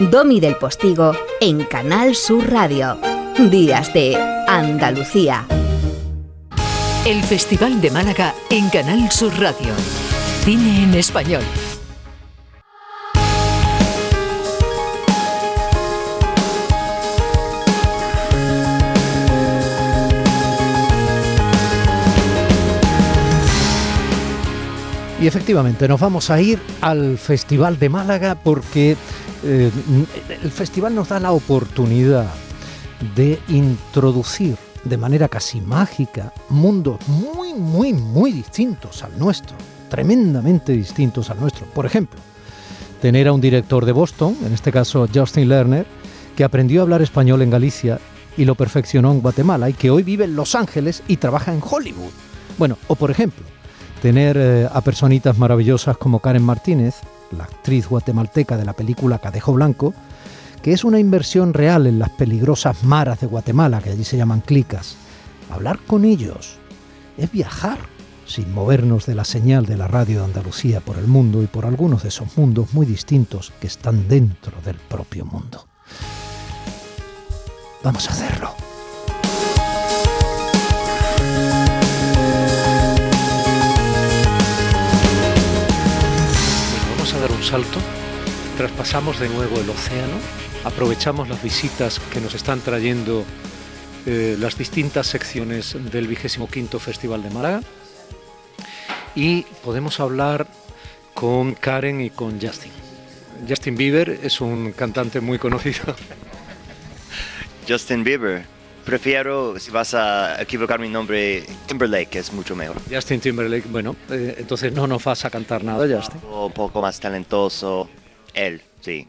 Domi del Postigo en Canal Sur Radio. Días de Andalucía. El Festival de Málaga en Canal Sur Radio. Cine en español. Y efectivamente, nos vamos a ir al Festival de Málaga porque eh, el festival nos da la oportunidad de introducir de manera casi mágica mundos muy, muy, muy distintos al nuestro, tremendamente distintos al nuestro. Por ejemplo, tener a un director de Boston, en este caso Justin Lerner, que aprendió a hablar español en Galicia y lo perfeccionó en Guatemala y que hoy vive en Los Ángeles y trabaja en Hollywood. Bueno, o por ejemplo, tener eh, a personitas maravillosas como Karen Martínez, la actriz guatemalteca de la película Cadejo Blanco, que es una inversión real en las peligrosas maras de Guatemala, que allí se llaman clicas. Hablar con ellos es viajar sin movernos de la señal de la radio de Andalucía por el mundo y por algunos de esos mundos muy distintos que están dentro del propio mundo. Vamos a hacerlo. Salto, traspasamos de nuevo el océano, aprovechamos las visitas que nos están trayendo eh, las distintas secciones del vigésimo quinto Festival de Málaga y podemos hablar con Karen y con Justin. Justin Bieber es un cantante muy conocido. Justin Bieber. Prefiero, si vas a equivocar mi nombre, Timberlake, es mucho mejor. Justin Timberlake, bueno, eh, entonces no nos vas a cantar nada, Justin. Un poco más talentoso, él, sí.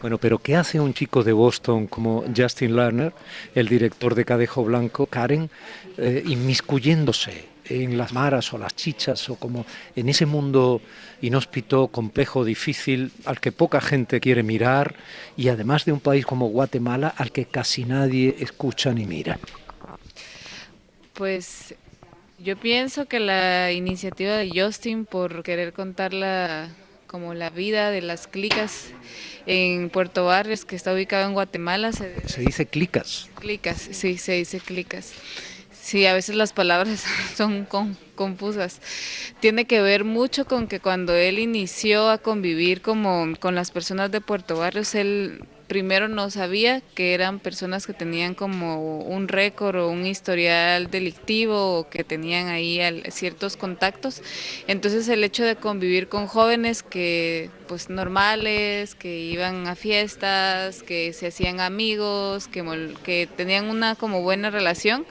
Bueno, pero ¿qué hace un chico de Boston como Justin Lerner, el director de Cadejo Blanco, Karen, eh, inmiscuyéndose en las maras o las chichas o como en ese mundo inhóspito, complejo, difícil, al que poca gente quiere mirar y además de un país como Guatemala al que casi nadie escucha ni mira? Pues yo pienso que la iniciativa de Justin por querer contar la, como la vida de las clicas en Puerto Barrios, que está ubicado en Guatemala. Se, se dice clicas. Clicas, sí, se dice clicas. Sí, a veces las palabras son confusas. Tiene que ver mucho con que cuando él inició a convivir como con las personas de Puerto Barrios, él primero no sabía que eran personas que tenían como un récord o un historial delictivo o que tenían ahí ciertos contactos. Entonces el hecho de convivir con jóvenes que pues normales, que iban a fiestas, que se hacían amigos, que, que tenían una como buena relación,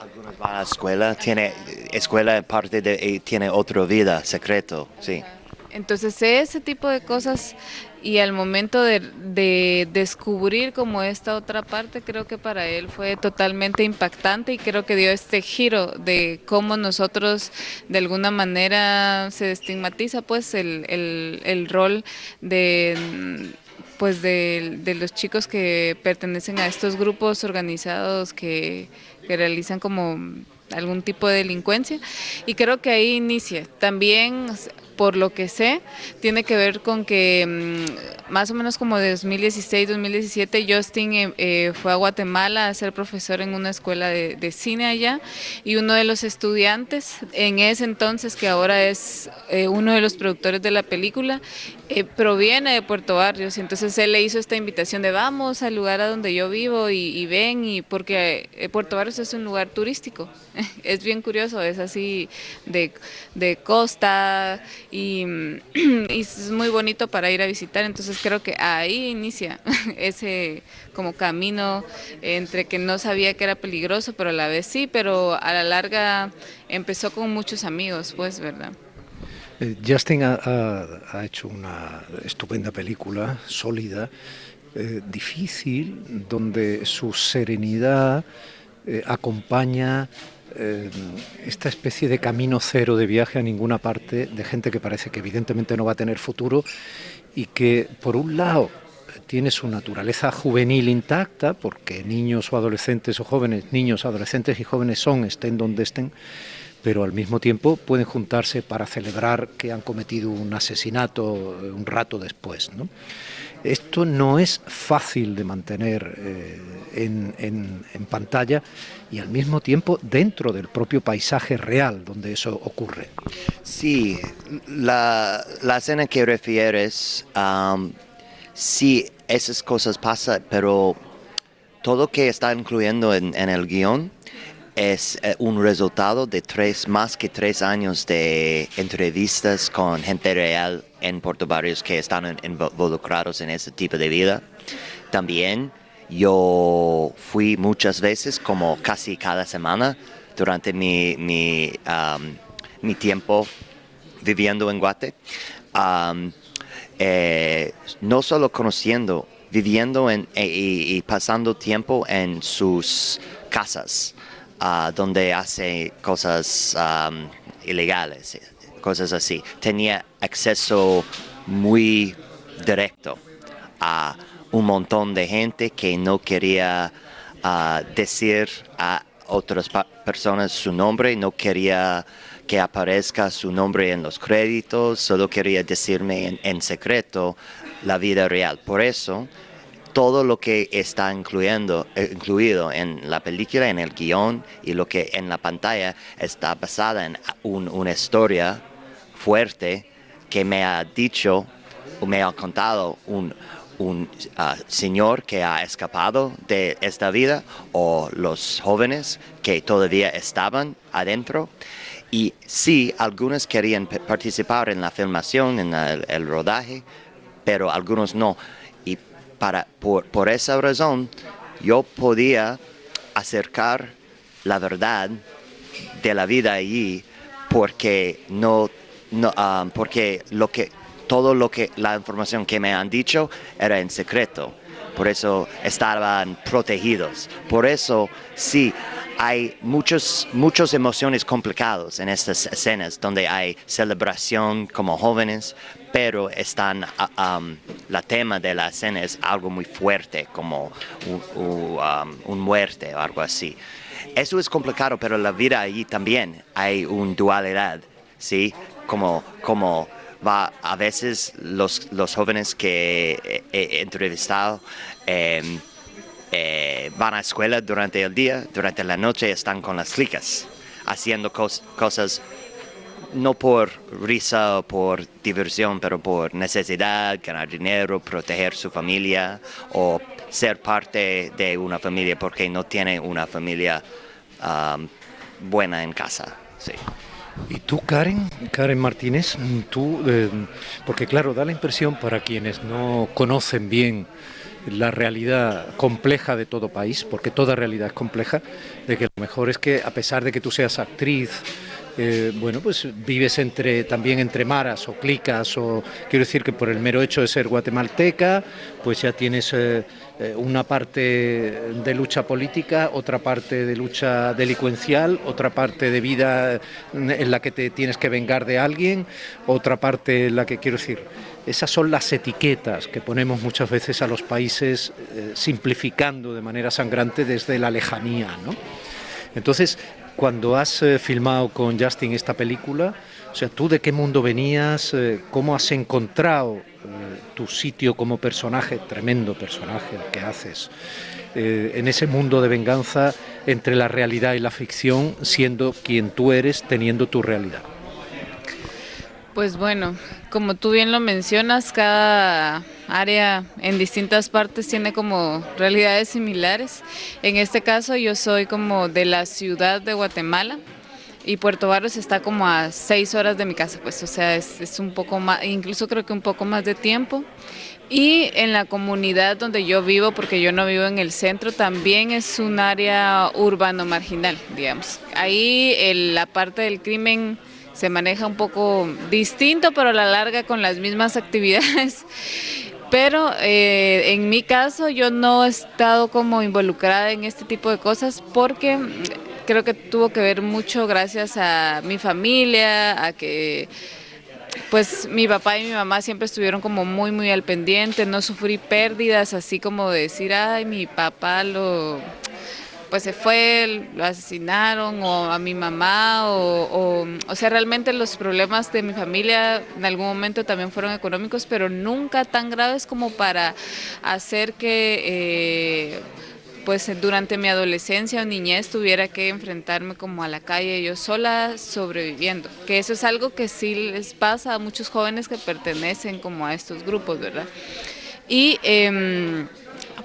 algunos van a la escuela, tiene escuela parte de tiene otra vida, secreto, sí. Entonces ese tipo de cosas y al momento de, descubrir como esta otra parte, creo que para él fue totalmente impactante y creo que dio este giro de cómo nosotros de alguna manera se estigmatiza pues el, el rol de pues de, de, los chicos que pertenecen a estos grupos organizados que, que realizan como algún tipo de delincuencia y creo que ahí inicia. También por lo que sé, tiene que ver con que mm, más o menos como de 2016-2017 Justin eh, eh, fue a Guatemala a ser profesor en una escuela de, cine allá y uno de los estudiantes en ese entonces, que ahora es eh, uno de los productores de la película, proviene de Puerto Barrios y entonces él le hizo esta invitación de vamos al lugar a donde yo vivo y, ven y porque Puerto Barrios es un lugar turístico, es bien curioso, es así de, de costa y, es muy bonito para ir a visitar, entonces creo que ahí inicia ese como camino entre que no sabía que era peligroso, pero a la vez sí, pero a la larga empezó con muchos amigos, pues, ¿verdad? Eh, Justin ha, hecho una estupenda película, sólida, eh, difícil, donde su serenidad eh, acompaña esta especie de camino cero de viaje a ninguna parte de gente que parece que evidentemente no va a tener futuro y que por un lado tiene su naturaleza juvenil intacta, porque niños o adolescentes o jóvenes, niños, adolescentes y jóvenes son, estén donde estén, pero al mismo tiempo pueden juntarse para celebrar que han cometido un asesinato un rato después. Esto no es fácil de mantener eh, en, pantalla y al mismo tiempo dentro del propio paisaje real donde eso ocurre. Sí, la, escena que refieres, sí, esas cosas pasan, pero todo que está incluyendo en, en el guion es eh, un resultado de tres, más que tres años de entrevistas con gente real en Puerto Barrios que están involucrados en ese tipo de vida. También yo fui muchas veces, como casi cada semana, durante mi, mi, tiempo viviendo en Guate. Eh, no solo conociendo, viviendo en, e, y pasando tiempo en sus casas donde hace cosas ilegales, cosas así. Tenía acceso muy directo a un montón de gente que no quería ah, decir a otras personas su nombre, no quería que aparezca su nombre en los créditos, solo quería decirme en secreto la vida real. Por eso todo lo que está incluyendo, eh, incluido en la película, en el guion y lo que en la pantalla está basada en una historia fuerte que me ha dicho me ha contado un, ah, señor que ha escapado de esta vida o los jóvenes que todavía estaban adentro. Y sí, algunos querían participar en la filmación, en el rodaje, pero algunos no por, esa razón yo podía acercar la verdad de la vida allí porque no, um, porque lo que todo lo que la información que me han dicho era en secreto. Por eso estaban protegidos. Por eso sí hay muchos, muchas emociones complicadas en estas escenas donde hay celebración como jóvenes, pero están, ah, la tema de la escena es algo muy fuerte, como un, muerte o algo así. Eso es complicado, pero la vida allí también hay una dualidad, ¿sí? Como, como va a veces los, los jóvenes que he, entrevistado, em, eh, van a escuela durante el día, durante la noche están con las cliques, haciendo cosas no por risa o por diversión, pero por necesidad, ganar dinero, proteger su familia o ser parte de una familia porque no tiene una familia um, buena en casa. Sí. ¿Y tú, Karen? Karen Martínez, tú, eh, porque claro, da la impresión para quienes no conocen bien la realidad compleja de todo país, porque toda realidad es compleja, de que lo mejor es que a pesar de que tú seas actriz, eh, bueno, pues vives entre, también entre maras o clicas, o quiero decir que por el mero hecho de ser guatemalteca, pues ya tienes eh, eh, una parte de lucha política, otra parte de lucha delincuencial, otra parte de vida en la que te tienes que vengar de alguien, otra parte en la que quiero decir. Esas son las etiquetas que ponemos muchas veces a los países, simplificando de manera sangrante desde la lejanía. ¿no? Entonces, cuando has eh, filmado con Justin esta película, o sea, tú de qué mundo venías, eh, cómo has encontrado eh, tu sitio como personaje, tremendo personaje que haces, en ese mundo de venganza entre la realidad y la ficción, siendo quien tú eres, teniendo tu realidad. Pues bueno, como tú bien lo mencionas, cada área en distintas partes tiene como realidades similares. En este caso yo soy como de la ciudad de Guatemala y Puerto Barrios está como a seis horas de mi casa, pues o sea, es, un poco más, incluso creo que un poco más de tiempo. Y en la comunidad donde yo vivo, porque yo no vivo en el centro, también es un área urbano marginal, digamos. Ahí la parte del crimen se maneja un poco distinto, pero a la larga con las mismas actividades. Pero eh, en mi caso yo no he estado como involucrada en este tipo de cosas porque creo que tuvo que ver mucho gracias a mi familia, a que pues mi papá y mi mamá siempre estuvieron como muy muy al pendiente, no sufrí pérdidas así como decir, ay, mi papá lo pues se fue, lo asesinaron o a mi mamá o, o, sea, realmente los problemas de mi familia en algún momento también fueron económicos, pero nunca tan graves como para hacer que... Eh, pues durante mi adolescencia o niñez tuviera que enfrentarme como a la calle yo sola sobreviviendo, que eso es algo que sí les pasa a muchos jóvenes que pertenecen como a estos grupos, ¿verdad? Y em,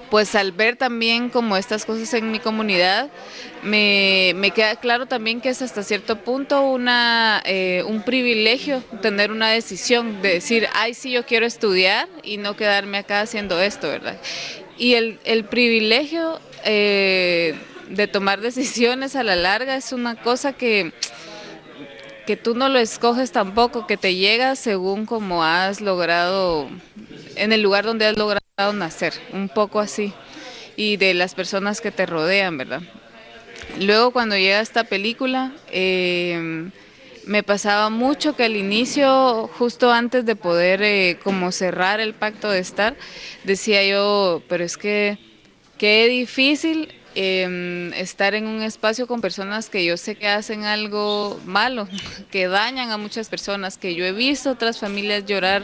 pues al ver también como estas cosas en mi comunidad, me, queda claro también que es hasta cierto punto una, eh, un privilegio tener una decisión de decir, ay, sí, yo quiero estudiar y no quedarme acá haciendo esto, ¿verdad? Y el, el privilegio eh, de tomar decisiones a la larga es una cosa que, que tú no lo escoges tampoco, que te llega según como has logrado, en el lugar donde has logrado nacer, un poco así, y de las personas que te rodean, ¿verdad? Luego cuando llega esta película, eh, me pasaba mucho que al inicio, justo antes de poder eh, como cerrar el pacto de estar, decía yo, pero es que qué difícil Em, estar en un espacio con personas que yo sé que hacen algo malo, que dañan a muchas personas, que yo he visto otras familias llorar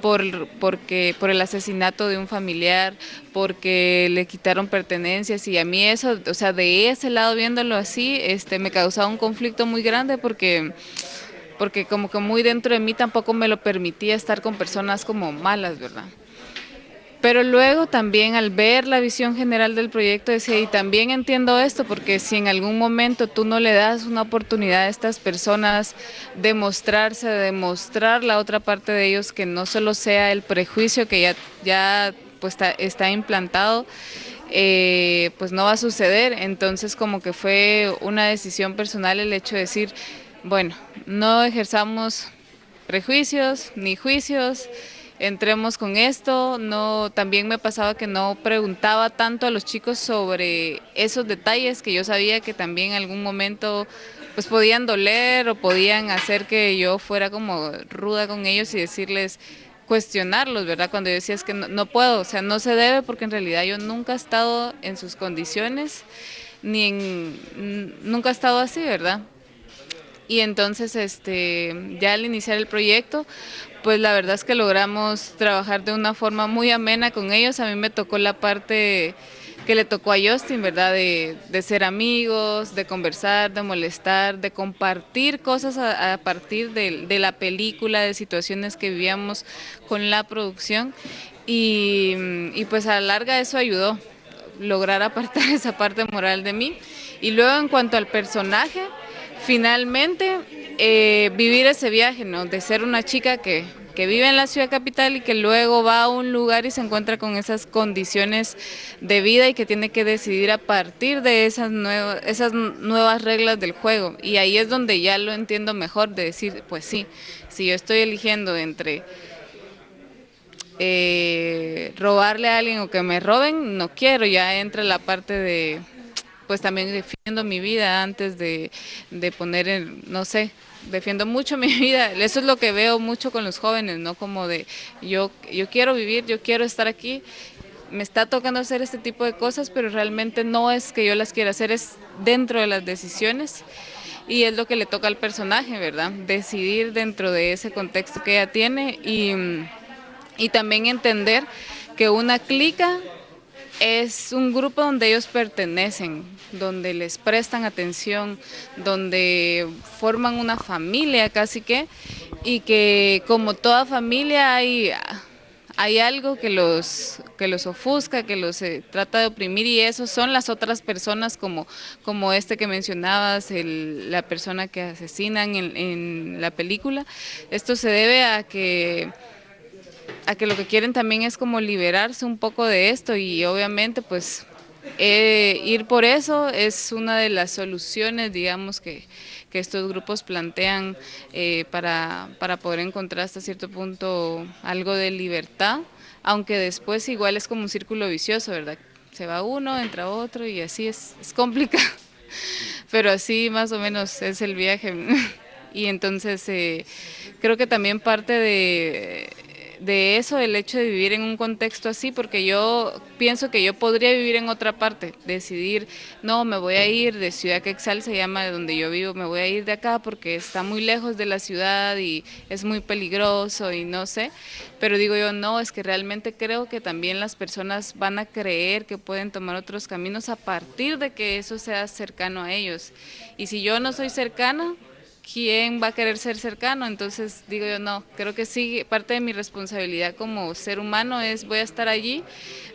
por, porque, por el asesinato de un familiar, porque le quitaron pertenencias y a mí eso, o sea, de ese lado viéndolo así, este, me causaba un conflicto muy grande porque porque como que muy dentro de mí tampoco me lo permitía estar con personas como malas, ¿verdad? Pero luego también al ver la visión general del proyecto decía, y también entiendo esto, porque si en algún momento tú no le das una oportunidad a estas personas de mostrarse, de demostrar la otra parte de ellos, que no solo sea el prejuicio que ya, ya pues, está, implantado, eh, pues no va a suceder. Entonces como que fue una decisión personal el hecho de decir, bueno, no ejerzamos prejuicios ni juicios, entremos con esto. No, también me pasaba que no preguntaba tanto a los chicos sobre esos detalles que yo sabía que también en algún momento pues podían doler o podían hacer que yo fuera como ruda con ellos y decirles cuestionarlos, ¿verdad? Cuando yo decía es que no, no puedo, o sea, no se debe porque en realidad yo nunca he estado en sus condiciones ni en nunca he estado así, ¿verdad? Y entonces, este, ya al iniciar el proyecto, pues la verdad es que logramos trabajar de una forma muy amena con ellos. A mí me tocó la parte que le tocó a Justin, ¿verdad? De, ser amigos, de conversar, de molestar, de compartir cosas a, partir de, la película, de situaciones que vivíamos con la producción. Y, y pues a la larga eso ayudó, lograr apartar esa parte moral de mí. Y luego en cuanto al personaje, finalmente eh, vivir ese viaje, ¿no? De ser una chica que, vive en la ciudad capital y que luego va a un lugar y se encuentra con esas condiciones de vida y que tiene que decidir a partir de esas nuevas, esas nuevas reglas del juego. Y ahí es donde ya lo entiendo mejor, de decir, pues sí, si yo estoy eligiendo entre eh, robarle a alguien o que me roben, no quiero, ya entra la parte de pues también defiendo mi vida antes de, poner, en, no sé, defiendo mucho mi vida. Eso es lo que veo mucho con los jóvenes, ¿no? Como de yo, yo quiero vivir, yo quiero estar aquí. Me está tocando hacer este tipo de cosas, pero realmente no es que yo las quiera hacer, es dentro de las decisiones y es lo que le toca al personaje, ¿verdad? Decidir dentro de ese contexto que ella tiene y, y también entender que una clica es un grupo donde ellos pertenecen, donde les prestan atención, donde forman una familia casi que, y que como toda familia hay, hay algo que los, que los ofusca, que los eh, trata de oprimir y eso son las otras personas como, como este que mencionabas, la persona que asesinan en la película. Esto se debe a que a que lo que quieren también es como liberarse un poco de esto y obviamente pues eh, ir por eso es una de las soluciones, digamos, que, estos grupos plantean eh, para, para poder encontrar hasta cierto punto algo de libertad, aunque después igual es como un círculo vicioso, ¿verdad? Se va uno, entra otro y así es, es complicado, pero así más o menos es el viaje. y entonces eh, creo que también parte de de eso, el hecho de vivir en un contexto así, porque yo pienso que yo podría vivir en otra parte, decidir, no, me voy a ir de Ciudad Quexal, se llama de donde yo vivo, me voy a ir de acá porque está muy lejos de la ciudad y es muy peligroso y no sé, pero digo yo, no, es que realmente creo que también las personas van a creer que pueden tomar otros caminos a partir de que eso sea cercano a ellos. Y si yo no soy cercana, quién va a querer ser cercano. Entonces digo yo, no, creo que sí, parte de mi responsabilidad como ser humano es voy a estar allí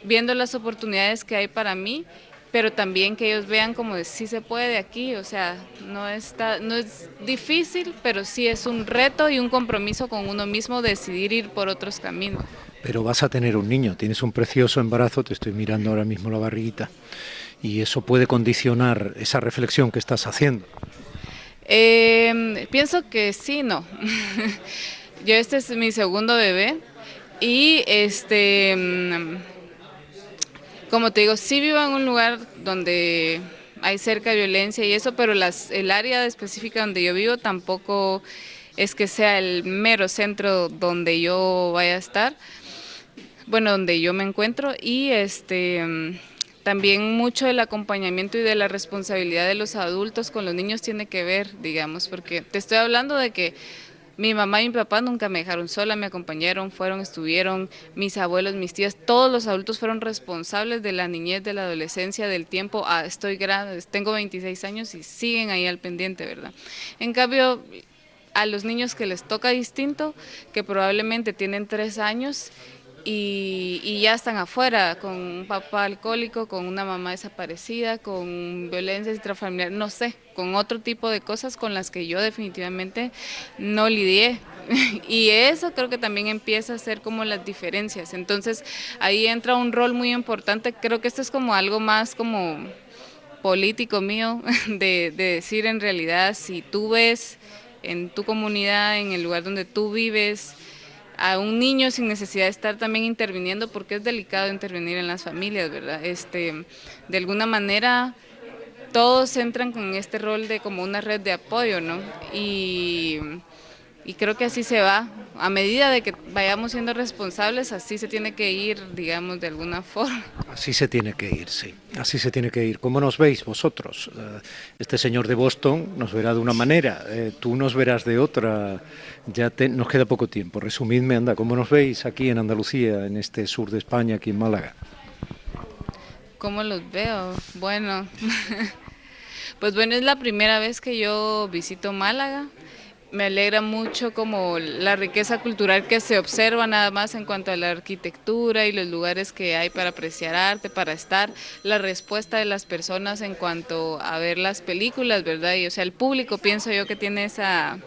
viendo las oportunidades que hay para mí, pero también que ellos vean como sí se puede aquí, o sea, no, está, no es difícil, pero sí es un reto y un compromiso con uno mismo decidir ir por otros caminos. Pero vas a tener un niño, tienes un precioso embarazo, te estoy mirando ahora mismo la barriguita, y eso puede condicionar esa reflexión que estás haciendo. Eh, pienso que sí, no. Yo este es mi segundo bebé y este, mm, como te digo, sí vivo en un lugar donde hay cerca violencia y eso, pero las, el área específica donde yo vivo tampoco es que sea el mero centro donde yo vaya a estar, bueno, donde yo me encuentro y este mm, también mucho del acompañamiento y de la responsabilidad de los adultos con los niños tiene que ver, digamos, porque te estoy hablando de que mi mamá y mi papá nunca me dejaron sola, me acompañaron, fueron, estuvieron, mis abuelos, mis tías, todos los adultos fueron responsables de la niñez, de la adolescencia, del tiempo. Ah, estoy grande, tengo 26 años y siguen ahí al pendiente, ¿verdad? En cambio, a los niños que les toca distinto, que probablemente tienen tres años y, ya están afuera, con un papá alcohólico, con una mamá desaparecida, con violencia intrafamiliar, no sé, con otro tipo de cosas con las que yo definitivamente no lidié. Y eso creo que también empieza a ser como las diferencias. Entonces ahí entra un rol muy importante. Creo que esto es como algo más como político mío, de, de decir en realidad si tú ves en tu comunidad, en el lugar donde tú vives, a un niño sin necesidad de estar también interviniendo, porque es delicado intervenir en las familias, ¿verdad? Este, de alguna manera todos entran con este rol de como una red de apoyo, ¿no? Y y creo que así se va. A medida de que vayamos siendo responsables, así se tiene que ir, digamos, de alguna forma. Así se tiene que ir, sí. Así se tiene que ir. ¿Cómo nos veis vosotros? Eh, este señor de Boston nos verá de una manera, eh, tú nos verás de otra. Ya nos queda poco tiempo. Resumidme, anda, ¿cómo nos veis aquí en Andalucía, en este sur de España, aquí en Málaga? ¿Cómo los veo? Bueno, pues bueno, es la primera vez que yo visito Málaga me alegra mucho como la riqueza cultural que se observa nada más en cuanto a la arquitectura y los lugares que hay para apreciar arte, para estar, la respuesta de las personas en cuanto a ver las películas, ¿verdad? Y o sea, el público pienso yo que tiene esa,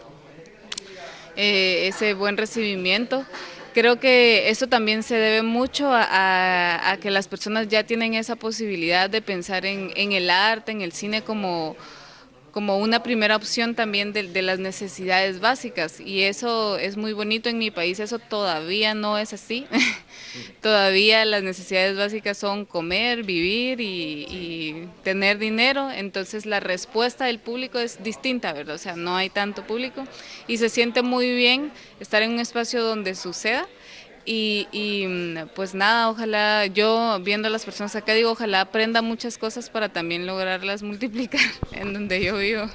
eh, ese buen recibimiento. Creo que eso también se debe mucho a, que las personas ya tienen esa posibilidad de pensar en, en el arte, en el cine como como una primera opción también de, las necesidades básicas. Y eso es muy bonito en mi país, eso todavía no es así, todavía las necesidades básicas son comer, vivir y, tener dinero, entonces la respuesta del público es distinta, ¿verdad? O sea, no hay tanto público. Y se siente muy bien estar en un espacio donde suceda y, mm, pues nada, ojalá yo viendo a las personas acá digo, ojalá aprenda muchas cosas para también lograrlas multiplicar en donde yo vivo.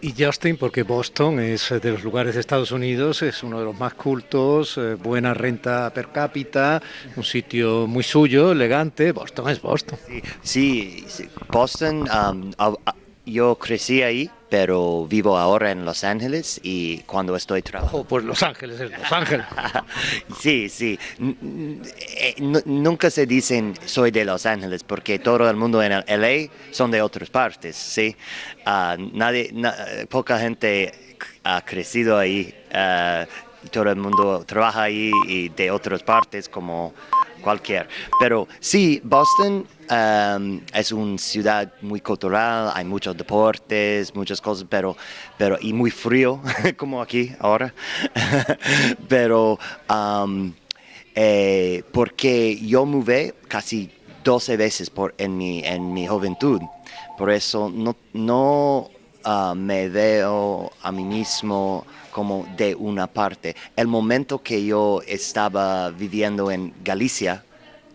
Y, Justin, porque Boston es de los lugares de Estados Unidos, es uno de los más cultos, eh, buena renta per cápita, un sitio muy suyo, elegante. Boston es Boston. Sí, Boston, um, yo crecí ahí pero vivo ahora en Los Ángeles y cuando estoy trabajando... Oh, pues Los Ángeles es Los Ángeles. sí, sí. Eh, nunca se dicen soy de Los Ángeles porque todo el mundo en LA son de otras partes, ¿sí? Ah, nadie, poca gente ha crecido ahí. Ah, todo el mundo trabaja ahí y de otras partes como cualquier. Pero sí, Boston um, es una ciudad muy cultural, hay muchos deportes, muchas cosas, pero, pero y muy frío, como aquí ahora. pero um, eh, porque yo mudé casi 12 veces por, en, mi, en mi juventud, por eso no, no ah, me veo a mí mismo como de una parte. El momento que yo estaba viviendo en Galicia,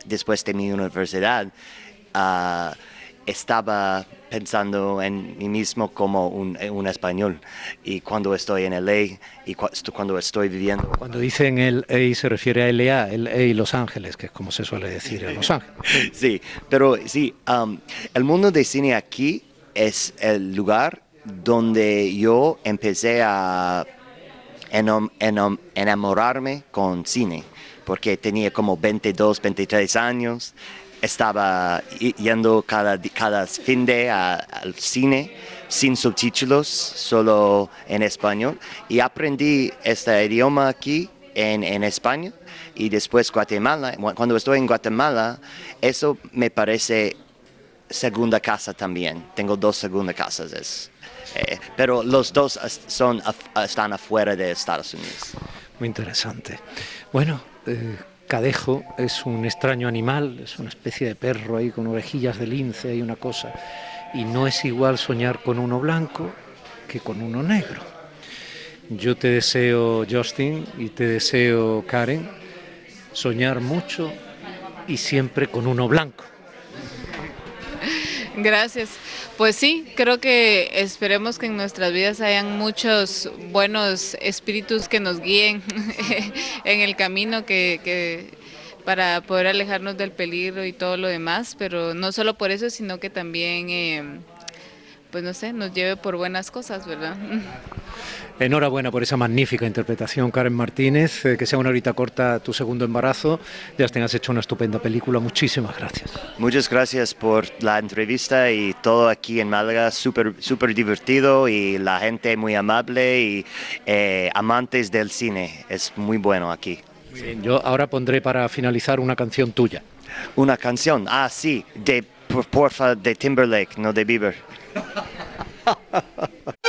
después de mi universidad, ah, estaba pensando en mí mismo como un, español. Y cuando estoy en LA y cuando estoy viviendo... Cuando dicen el A se refiere a LA, el A Los Ángeles, que es como se suele decir en Los Ángeles. sí, pero sí, um, el mundo de cine aquí es el lugar donde yo empecé a enamorarme con cine, porque tenía como 22, 23 años estaba yendo cada, cada fin de al cine sin subtítulos, solo en español, y aprendí este idioma aquí en, en España y después Guatemala. Cuando estoy en Guatemala, eso me parece segunda casa también. Tengo dos segundas casas, eh, pero los dos son, están afuera de Estados Unidos. Muy interesante. Bueno, eh, Cadejo es un extraño animal, es una especie de perro ahí con orejillas de lince y una cosa. Y no es igual soñar con uno blanco que con uno negro. Yo te deseo, Justin, y te deseo, Karen, soñar mucho y siempre con uno blanco. Gracias. Pues sí, creo que esperemos que en nuestras vidas hayan muchos buenos espíritus que nos guíen en el camino que, para poder alejarnos del peligro y todo lo demás, pero no solo por eso, sino que también, eh, pues no sé, nos lleve por buenas cosas, ¿verdad? Enhorabuena por esa magnífica interpretación, Karen Martínez. Eh, que sea una horita corta tu segundo embarazo. Ya has hecho una estupenda película. Muchísimas gracias. Muchas gracias por la entrevista y todo aquí en Málaga. Súper super divertido y la gente muy amable y eh, amantes del cine. Es muy bueno aquí. yo ahora pondré para finalizar una canción tuya. Una canción, ah, sí, de porfa, de Timberlake, no de Bieber.